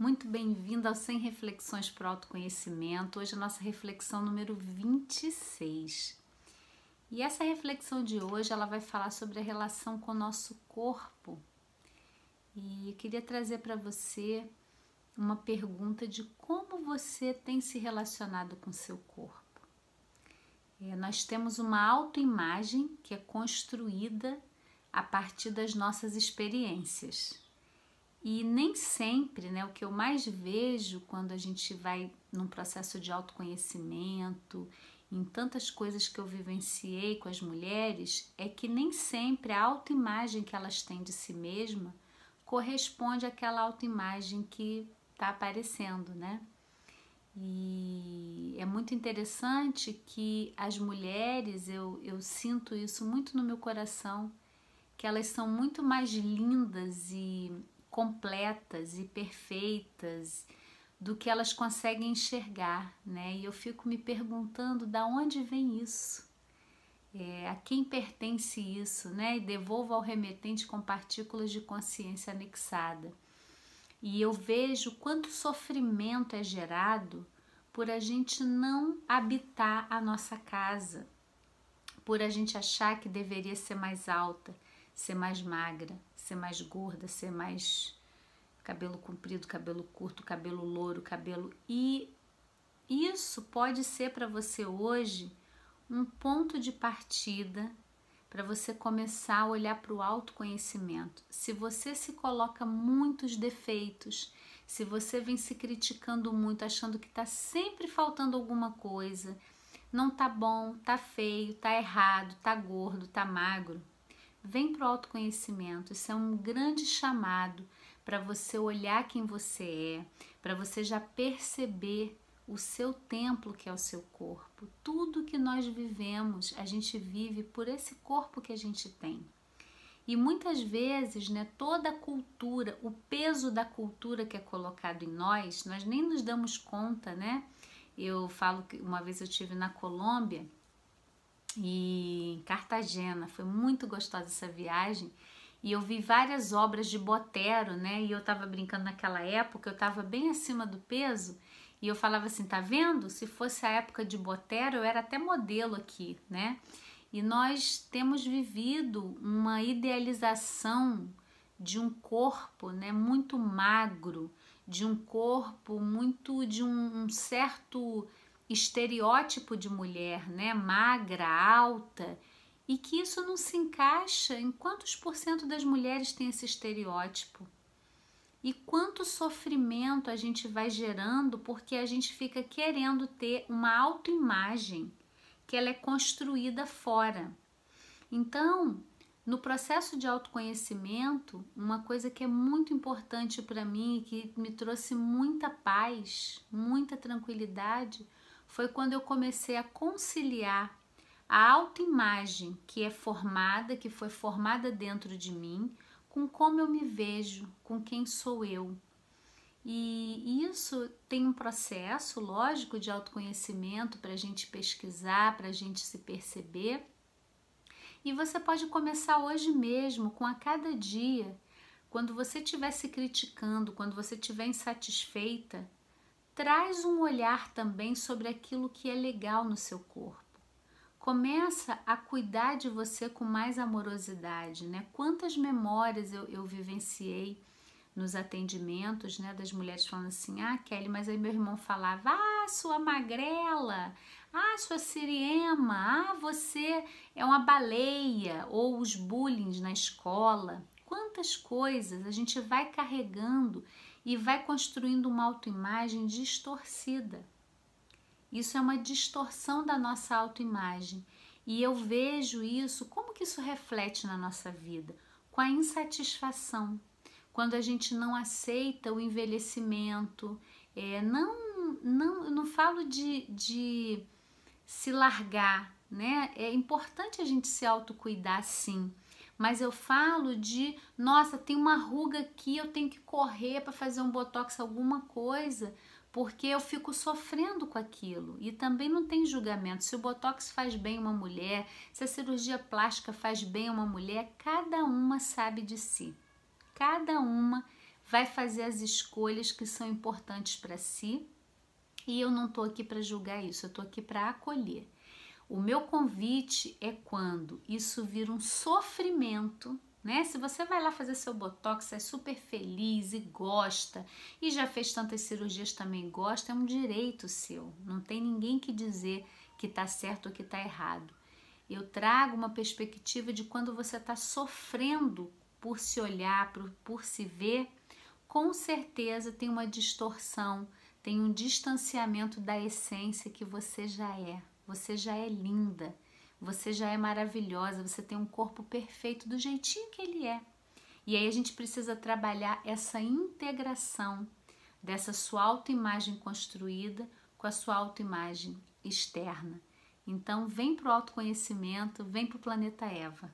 Muito bem-vindo ao 100 Reflexões para o Autoconhecimento. Hoje a nossa reflexão número 26. E essa reflexão de hoje, ela vai falar sobre a relação com o nosso corpo. E eu queria trazer para você uma pergunta de como você tem se relacionado com seu corpo. É, nós temos uma autoimagem que é construída a partir das nossas experiências. E nem sempre, né, o que eu mais vejo quando a gente vai num processo de autoconhecimento, em tantas coisas que eu vivenciei com as mulheres, é que nem sempre a autoimagem que elas têm de si mesma corresponde àquela autoimagem que está aparecendo, né? E é muito interessante que as mulheres, eu, eu sinto isso muito no meu coração, que elas são muito mais lindas e completas e perfeitas do que elas conseguem enxergar, né? E eu fico me perguntando da onde vem isso, é, a quem pertence isso, né? E devolvo ao remetente com partículas de consciência anexada. E eu vejo quanto sofrimento é gerado por a gente não habitar a nossa casa, por a gente achar que deveria ser mais alta, ser mais magra, ser mais gorda, ser mais cabelo comprido, cabelo curto, cabelo louro, cabelo e isso pode ser para você hoje um ponto de partida para você começar a olhar para o autoconhecimento. Se você se coloca muitos defeitos, se você vem se criticando muito, achando que está sempre faltando alguma coisa, não tá bom, tá feio, tá errado, tá gordo, tá magro, Vem para o autoconhecimento. Isso é um grande chamado para você olhar quem você é, para você já perceber o seu templo que é o seu corpo. Tudo que nós vivemos, a gente vive por esse corpo que a gente tem. E muitas vezes, né, toda a cultura, o peso da cultura que é colocado em nós, nós nem nos damos conta, né? Eu falo que uma vez eu tive na Colômbia e em Cartagena. Foi muito gostosa essa viagem. E eu vi várias obras de Botero, né? E eu tava brincando naquela época, eu tava bem acima do peso. E eu falava assim, tá vendo? Se fosse a época de Botero, eu era até modelo aqui, né? E nós temos vivido uma idealização de um corpo, né, muito magro, de um corpo muito de um, um certo estereótipo de mulher, né, magra, alta, e que isso não se encaixa em quantos por cento das mulheres tem esse estereótipo. E quanto sofrimento a gente vai gerando porque a gente fica querendo ter uma autoimagem que ela é construída fora. Então, no processo de autoconhecimento, uma coisa que é muito importante para mim e que me trouxe muita paz, muita tranquilidade, foi quando eu comecei a conciliar a autoimagem que é formada, que foi formada dentro de mim, com como eu me vejo, com quem sou eu. E isso tem um processo, lógico, de autoconhecimento para a gente pesquisar, para a gente se perceber. E você pode começar hoje mesmo, com a cada dia, quando você estiver se criticando, quando você estiver insatisfeita, traz um olhar também sobre aquilo que é legal no seu corpo. Começa a cuidar de você com mais amorosidade, né? Quantas memórias eu, eu vivenciei nos atendimentos, né, das mulheres falando assim: "Ah, Kelly, mas aí meu irmão falava: "Ah, sua magrela, ah, sua siriema, ah, você é uma baleia", ou os bullying na escola. Quantas coisas a gente vai carregando e vai construindo uma autoimagem distorcida. Isso é uma distorção da nossa autoimagem. E eu vejo isso, como que isso reflete na nossa vida? Com a insatisfação. Quando a gente não aceita o envelhecimento, é, não, não, não falo de, de se largar, né? É importante a gente se autocuidar sim, mas eu falo de, nossa, tem uma ruga aqui, eu tenho que correr para fazer um botox, alguma coisa, porque eu fico sofrendo com aquilo. E também não tem julgamento. Se o botox faz bem uma mulher, se a cirurgia plástica faz bem uma mulher, cada uma sabe de si. Cada uma vai fazer as escolhas que são importantes para si. E eu não estou aqui para julgar isso, eu estou aqui para acolher. O meu convite é quando isso vira um sofrimento, né? Se você vai lá fazer seu botox, é super feliz e gosta, e já fez tantas cirurgias também gosta, é um direito seu. Não tem ninguém que dizer que está certo ou que está errado. Eu trago uma perspectiva de quando você está sofrendo por se olhar, por, por se ver, com certeza tem uma distorção, tem um distanciamento da essência que você já é. Você já é linda, você já é maravilhosa, você tem um corpo perfeito do jeitinho que ele é. E aí a gente precisa trabalhar essa integração dessa sua autoimagem construída com a sua autoimagem externa. Então, vem para o autoconhecimento, vem para o planeta Eva.